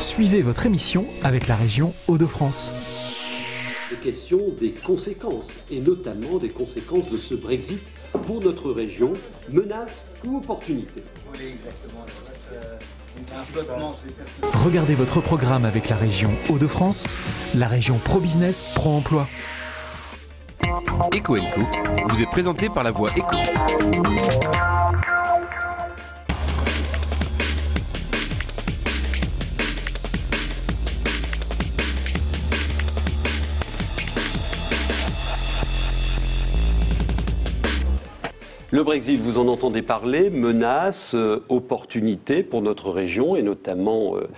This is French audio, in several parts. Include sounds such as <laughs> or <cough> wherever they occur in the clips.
Suivez votre émission avec la région Hauts-de-France. Question des conséquences, et notamment des conséquences de ce Brexit pour notre région, menaces ou opportunités. Regardez votre programme avec la région Hauts-de-France, la région pro-business, pro-emploi. Eco vous est présenté par la voix Eco. Le Brexit, vous en entendez parler, menace, euh, opportunité pour notre région et notamment euh,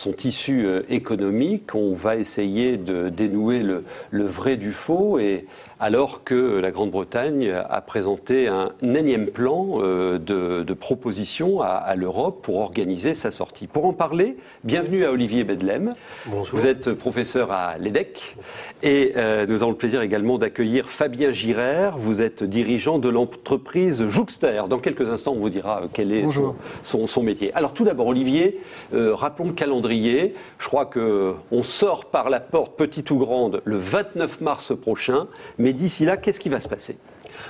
son tissu euh, économique. On va essayer de dénouer le, le vrai du faux et alors que la Grande-Bretagne a présenté un énième plan euh, de, propositions à, l'Europe pour organiser sa sortie. Pour en parler, bienvenue à Olivier Bedlem. Bonjour. Vous êtes professeur à l'EDEC et euh, nous avons le plaisir également d'accueillir Fabien Girard. Vous êtes dirigeant de l'entreprise Jouxter. Dans quelques instants, on vous dira quel est son, métier. Alors tout d'abord, Olivier, euh, rappelons le calendrier. Je crois qu'on sort par la porte, petite ou grande, le 29 mars prochain. Mais d'ici là, qu'est-ce qui va se passer?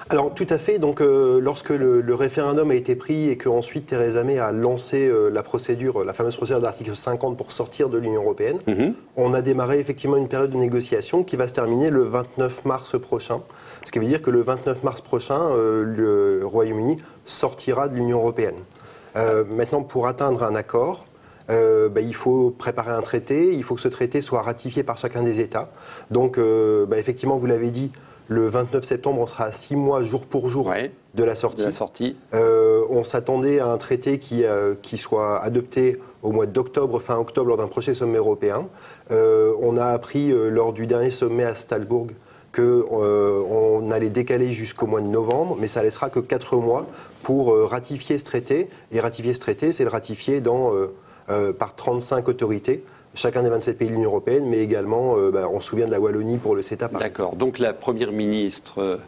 Alors tout à fait. Donc euh, lorsque le, référendum a été pris et qu'ensuite Theresa May a lancé euh, la procédure, la fameuse procédure d'article 50 pour sortir de l'Union européenne, mhm. on a démarré effectivement une période de négociation qui va se terminer le 29 mars prochain. Ce qui veut dire que le 29 mars prochain, euh, le Royaume-Uni sortira de l'Union européenne. maintenant, pour atteindre un accord, bah, il faut préparer un traité, il faut que ce traité soit ratifié par chacun des États. Donc, bah, effectivement, vous l'avez dit, le 29 septembre, on sera à six mois jour pour jour de la sortie. Euh, on s'attendait à un traité qui, euh, qui soit adopté au mois d'octobre, fin octobre, lors d'un prochain sommet européen. Euh, on a appris lors du dernier sommet à Stalbourg qu'on allait décaler jusqu'au mois de novembre, mais ça laissera que quatre mois pour ratifier ce traité. Et ratifier ce traité, c'est le ratifier dans, par 35 autorités chacun des 27 pays de l'Union européenne, mais également, euh, bah, on se souvient de la Wallonie pour le CETA. D'accord. Donc la première ministre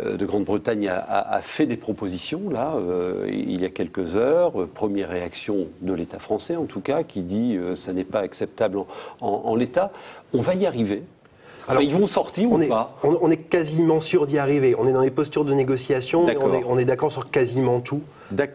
euh, de Grande-Bretagne a, fait des propositions, là, euh, il y a quelques heures. Première réaction de l'État français, en tout cas, qui dit que ça n'est pas acceptable en l'état. On va y arriver alors, ils vont sortir on ou est, pas? on, est quasiment sûr d'y arriver. On est dans les postures de négociation, on est, d'accord sur quasiment tout.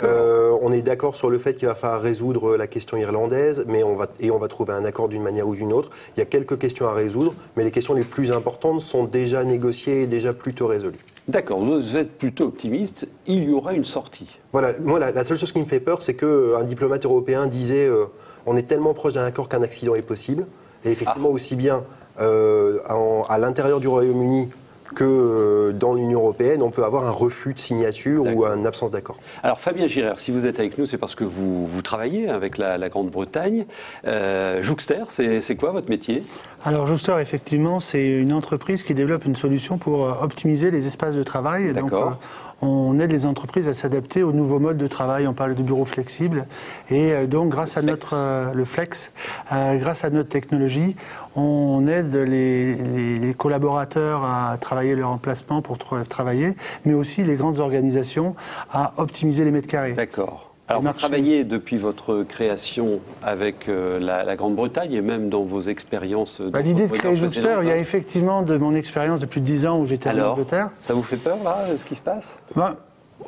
Euh, on est d'accord sur le fait qu'il va falloir résoudre la question irlandaise, mais on va, et on va trouver un accord d'une manière ou d'une autre. Il y a quelques questions à résoudre, mais les questions les plus importantes sont déjà négociées et déjà plutôt résolues. D'accord, vous êtes plutôt optimiste, il y aura une sortie. Voilà, moi la, seule chose qui me fait peur, c'est qu'un euh, diplomate européen disait euh, on est tellement proche d'un accord qu'un accident est possible. Et effectivement, ah. aussi bien euh, à l'intérieur du Royaume-Uni que euh, dans l'Union européenne, on peut avoir un refus de signature ou une absence d'accord. Alors Fabien Girard, si vous êtes avec nous, c'est parce que vous, vous travaillez avec la, Grande-Bretagne. Euh, Jouxter, c'est quoi votre métier? Alors Jouxter, effectivement, c'est une entreprise qui développe une solution pour optimiser les espaces de travail. D'accord on aide les entreprises à s'adapter aux nouveaux modes de travail. On parle de bureaux flexibles. Et euh, donc, grâce à notre, euh, le flex, euh, grâce à notre technologie, on aide les, collaborateurs à travailler leur emplacement pour travailler, mais aussi les grandes organisations à optimiser les mètres carrés. D'accord. Alors, vous travaillez depuis votre création avec euh, la, Grande-Bretagne et même dans vos expériences. Bah, L'idée de créer Jouster, il y a effectivement de mon expérience depuis 10 ans où j'étais en Angleterre. Ça vous fait peur, là, ce qui se passe? Bah,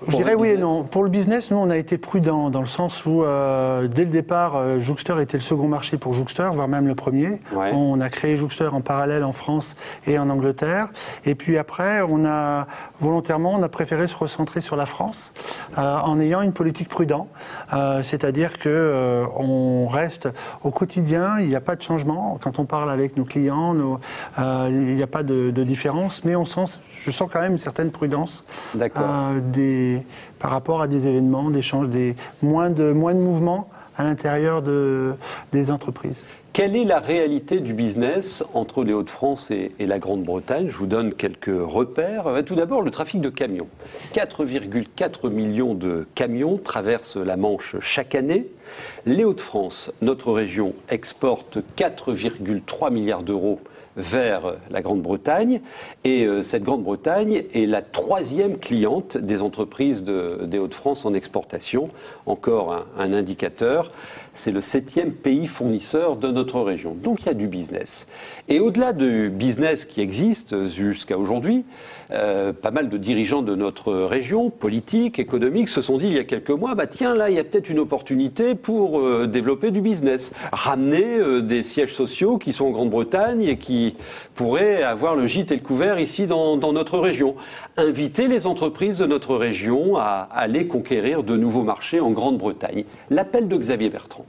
je dirais oui et non. Pour le business, nous, on a été prudent dans le sens où, euh, dès le départ, euh, Jouxter était le second marché pour Jouxter, voire même le premier. On a créé Jouxter en parallèle en France et en Angleterre. Et puis après, on a volontairement, on a préféré se recentrer sur la France euh, en ayant une politique prudente. C'est-à-dire que on reste au quotidien, il n'y a pas de changement. Quand on parle avec nos clients, il n'y a pas de, de, différence, mais on sent, je sens quand même une certaine prudence des par rapport à des événements, des, des moins, de, moins de mouvements à l'intérieur de, des entreprises. Quelle est la réalité du business entre les Hauts-de-France et, la Grande-Bretagne? Je vous donne quelques repères. Euh, tout d'abord, le trafic de camions. 4,4 millions de camions traversent la Manche chaque année. Les Hauts-de-France, notre région, exporte 4,3 milliards d'euros vers la Grande-Bretagne. Et euh, cette Grande-Bretagne est la troisième cliente des entreprises des Hauts-de-France en exportation. Encore un indicateur c'est le septième pays fournisseur de notre région. Donc il y a du business. Et au-delà du business qui existe jusqu'à aujourd'hui, euh, pas mal de dirigeants de notre région, politiques, économiques, se sont dit il y a quelques mois, bah tiens, là, il y a peut-être une opportunité pour euh, développer du business. Ramener des sièges sociaux qui sont en Grande-Bretagne et qui pourraient avoir le gîte et le couvert ici dans, dans notre région. Inviter les entreprises de notre région à aller conquérir de nouveaux marchés en Grande-Bretagne. L'appel de Xavier Bertrand.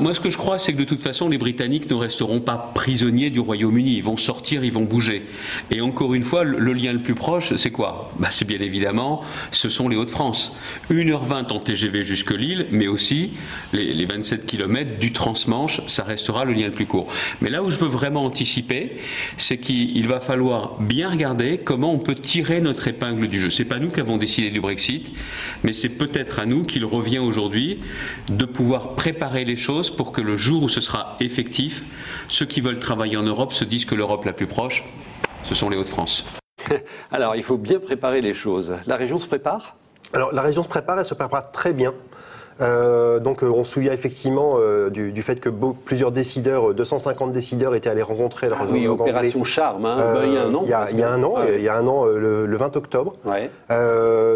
Moi, ce que je crois, c'est que de toute façon, les Britanniques ne resteront pas prisonniers du Royaume-Uni. Ils vont sortir, ils vont bouger. Et encore une fois, le lien le plus proche, c'est quoi? Bah, C'est bien évidemment, ce sont les Hauts-de-France. 1h20 en TGV jusque Lille, mais aussi les, les 27 km du Transmanche, ça restera le lien le plus court. Mais là où je veux vraiment anticiper, c'est qu'il va falloir bien regarder comment on peut tirer notre épingle du jeu. C'est pas nous qui avons décidé du Brexit, mais c'est peut-être à nous qu'il revient aujourd'hui de pouvoir préparer les choses pour que le jour où ce sera effectif, ceux qui veulent travailler en Europe se disent que l'Europe la plus proche, ce sont les Hauts-de-France. <laughs> Alors, il faut bien préparer les choses. La région se prépare? Alors, la région se prépare, elle se prépare très bien. Euh, donc euh, on se souvient effectivement euh, du, fait que plusieurs décideurs, 250 décideurs étaient allés rencontrer leur ah oui, opération Charme, hein. bah, il y a un an. Il y a, un an, il y a un an, le, 20 octobre.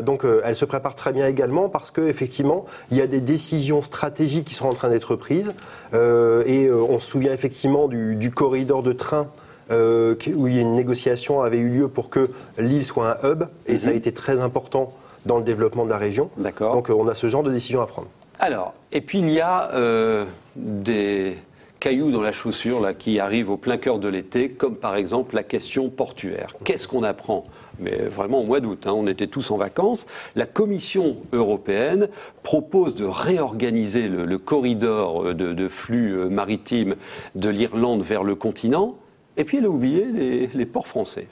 donc elle se prépare très bien également parce qu'effectivement, il y a des décisions stratégiques qui sont en train d'être prises. et on se souvient effectivement du, corridor de train. où une négociation avait eu lieu pour que l'île soit un hub, et ça a mhm. été très important dans le développement de la région. D'accord. Donc euh, on a ce genre de décision à prendre. Alors, et puis il y a euh, des cailloux dans la chaussure là, qui arrivent au plein cœur de l'été, comme par exemple la question portuaire. Qu'est-ce qu'on apprend? Mais vraiment au mois d'août, hein, on était tous en vacances, la Commission européenne propose de réorganiser le, corridor euh, de, flux maritime de l'Irlande vers le continent, et puis elle a oublié les ports français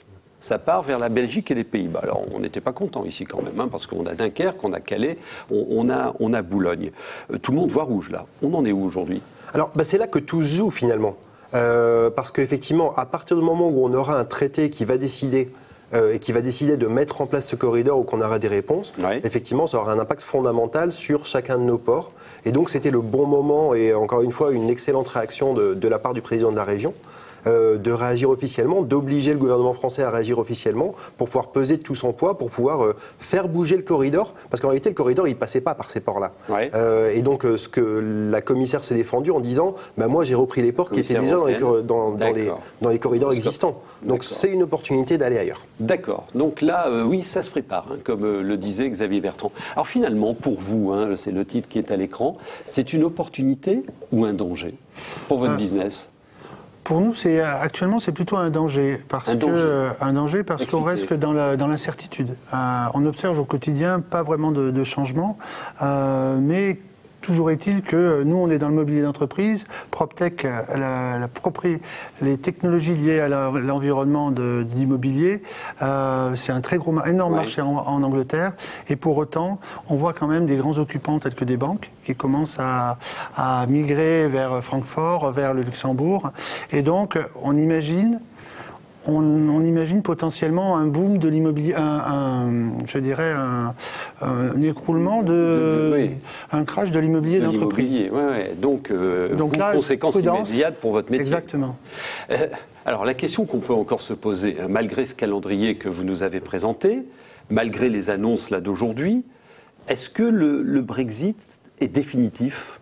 ça part vers la Belgique et les Pays-Bas. Alors on n'était pas content ici quand même, hein, parce qu'on a Dunkerque, on a Calais, on, a, on a Boulogne. Euh, tout le monde voit rouge là. On en est où aujourd'hui? Alors bah, c'est là que tout se joue finalement. Euh, parce qu'effectivement, à partir du moment où on aura un traité qui va décider euh, et qui va décider de mettre en place ce corridor ou qu'on aura des réponses, effectivement, ça aura un impact fondamental sur chacun de nos ports. Et donc, c'était le bon moment et encore une fois, une excellente réaction de, de la part du président de la région. Euh, de réagir officiellement, d'obliger le gouvernement français à réagir officiellement pour pouvoir peser de tout son poids, pour pouvoir euh, faire bouger le corridor. Parce qu'en réalité, le corridor, il passait pas par ces ports-là. Euh, et donc, ce que la commissaire s'est défendue en disant, bah, moi, j'ai repris les ports qui étaient déjà dans les, dans, les, corridors existants. Donc, c'est une opportunité d'aller ailleurs. D'accord. Donc là, oui, ça se prépare, hein, comme le disait Xavier Bertrand. Alors finalement, pour vous, hein, c'est le titre qui est à l'écran, c'est une opportunité ou un danger pour votre business? Pour nous, c'est actuellement c'est plutôt un danger parce un que danger. un danger parce qu'on reste dans l'incertitude. Euh, on observe au quotidien pas vraiment de, de changement, euh, mais Toujours est-il que nous, on est dans le mobilier d'entreprise. PropTech, la, la les technologies liées à l'environnement d'immobilier, euh, c'est un très gros, énorme marché en, Angleterre. Et pour autant, on voit quand même des grands occupants tels que des banques qui commencent à, à migrer vers Francfort, vers le Luxembourg. Et donc, on imagine on, imagine potentiellement un boom de l'immobilier, un, je dirais un, écroulement de, un crash de l'immobilier d'entreprise. Donc, euh, Donc là, conséquence immédiate pour votre métier. Exactement. Euh, alors la question qu'on peut encore se poser, hein, malgré ce calendrier que vous nous avez présenté, malgré les annonces là d'aujourd'hui, est-ce que le Brexit est définitif?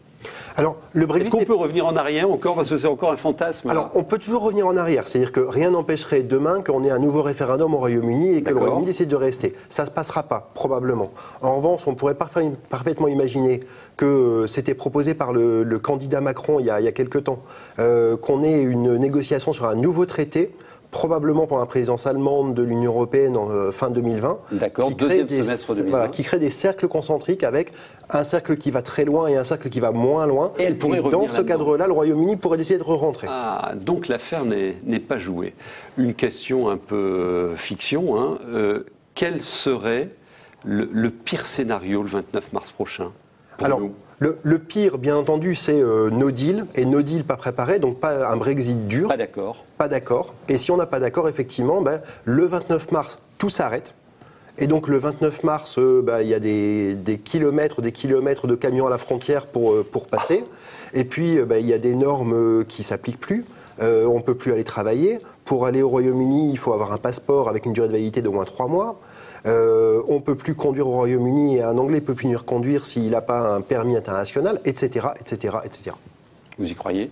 Alors, le Brexit. Est-ce qu'on peut revenir en arrière encore Parce que c'est encore un fantasme. Alors, on peut toujours revenir en arrière. C'est-à-dire que rien n'empêcherait demain qu'on ait un nouveau référendum au Royaume-Uni et que le Royaume-Uni décide de rester. Ça ne se passera pas, probablement. En revanche, on pourrait parfaitement imaginer que c'était proposé par le, candidat Macron il y a, il quelques temps, euh, qu'on ait une négociation sur un nouveau traité probablement pour la présidence allemande de l'Union européenne en euh, fin 2020. D'accord, deuxième semestre 2020. qui crée des cercles concentriques avec un cercle qui va très loin et un cercle qui va moins loin. Et, elle pourrait dans ce cadre-là, le Royaume-Uni pourrait décider de re-rentrer. Ah, donc l'affaire n'est pas jouée. Une question un peu euh, fiction. Hein. Euh, quel serait le, pire scénario le 29 mars prochain Alors, Le, pire, bien entendu, c'est euh, no deal, et no deal pas préparé, donc pas un Brexit dur. Pas d'accord. Pas d'accord. Et si on n'a pas d'accord, effectivement, ben, le 29 mars, tout s'arrête. Et donc le 29 mars, euh, ben, il y a des, kilomètres, des kilomètres de camions à la frontière pour, euh, pour passer. Et puis, ben, il y a des normes qui s'appliquent plus. on ne peut plus aller travailler. Pour aller au Royaume-Uni, il faut avoir un passeport avec une durée de validité d'au moins trois mois. Euh, on ne peut plus conduire au Royaume-Uni et un Anglais peut plus conduire s'il n'a pas un permis international, etc., etc., etc. Vous y croyez?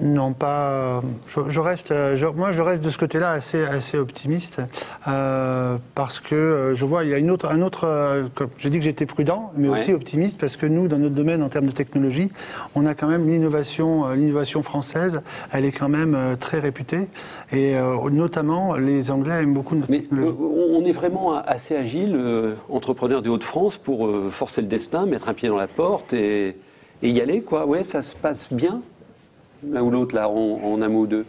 Non, pas. Je, reste, moi, je reste de ce côté-là assez, assez optimiste euh, parce que euh, je vois il y a une autre, un autre. Euh, J'ai dit que j'étais prudent, mais aussi optimiste parce que nous, dans notre domaine en termes de technologie, on a quand même l'innovation, l'innovation française. Elle est quand même très réputée et notamment les Anglais aiment beaucoup notre mais technologie. On est vraiment assez agile, entrepreneur de Hauts-de-France, pour forcer le destin, mettre un pied dans la porte et, et y aller, quoi. Ouais, ça se passe bien l'un ou l'autre, là, en, en un mot ou deux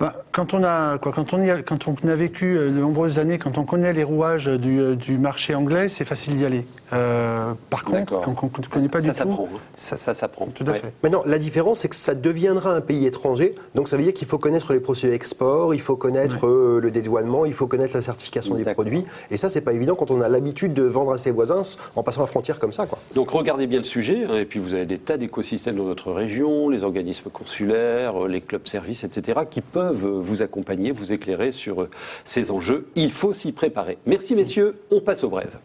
bah, quand, on a, quoi, quand, on a, quand on a vécu euh, de nombreuses années, quand on connaît les rouages du, euh, du marché anglais, c'est facile d'y aller. Euh, par contre, quand on ne connaît pas du tout, ça, ça s'apprend. Tout à fait. Maintenant, la différence, c'est que ça deviendra un pays étranger. Donc, ça veut dire qu'il faut connaître les procédures export, il faut connaître le dédouanement, il faut connaître la certification des produits. Et ça, c'est pas évident quand on a l'habitude de vendre à ses voisins en passant la frontière comme ça. Quoi. Donc, regardez bien le sujet. Hein, et puis, vous avez des tas d'écosystèmes dans notre région, les organismes consulaires, les clubs services, etc., qui peuvent vous accompagner vous éclairer sur euh, ces enjeux. Il faut s'y préparer. Merci messieurs, on passe aux brèves.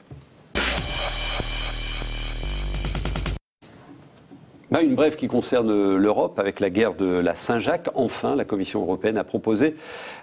Bah, une brève qui concerne l'Europe avec la guerre de la Saint-Jacques. Enfin, la Commission européenne a proposé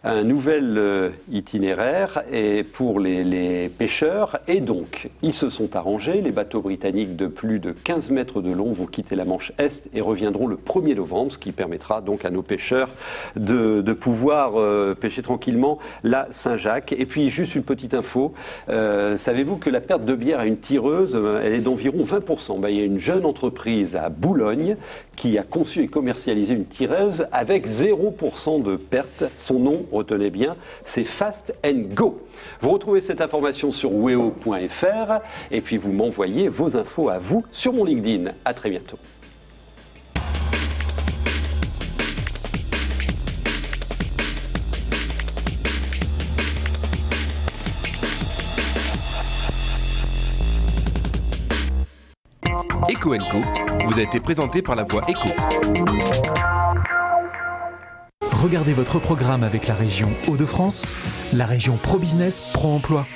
un nouvel euh, itinéraire et pour les, pêcheurs. Et donc, ils se sont arrangés. Les bateaux britanniques de plus de 15 mètres de long vont quitter la Manche Est et reviendront le 1er novembre, ce qui permettra donc à nos pêcheurs de, pouvoir euh, pêcher tranquillement la Saint-Jacques. Et puis, juste une petite info. Euh, savez-vous que la perte de bière à une tireuse, elle est d'environ 20% bah, Il y a une jeune entreprise à Boulogne qui a conçu et commercialisé une tireuse avec 0% de perte. Son nom, retenez bien, c'est Fast Go. Vous retrouvez cette information sur weo.fr et puis vous m'envoyez vos infos à vous sur mon LinkedIn. À très bientôt. Vous a été présenté par la voix Eco. Regardez votre programme avec la région Hauts-de-France, la région Pro Business Pro Emploi.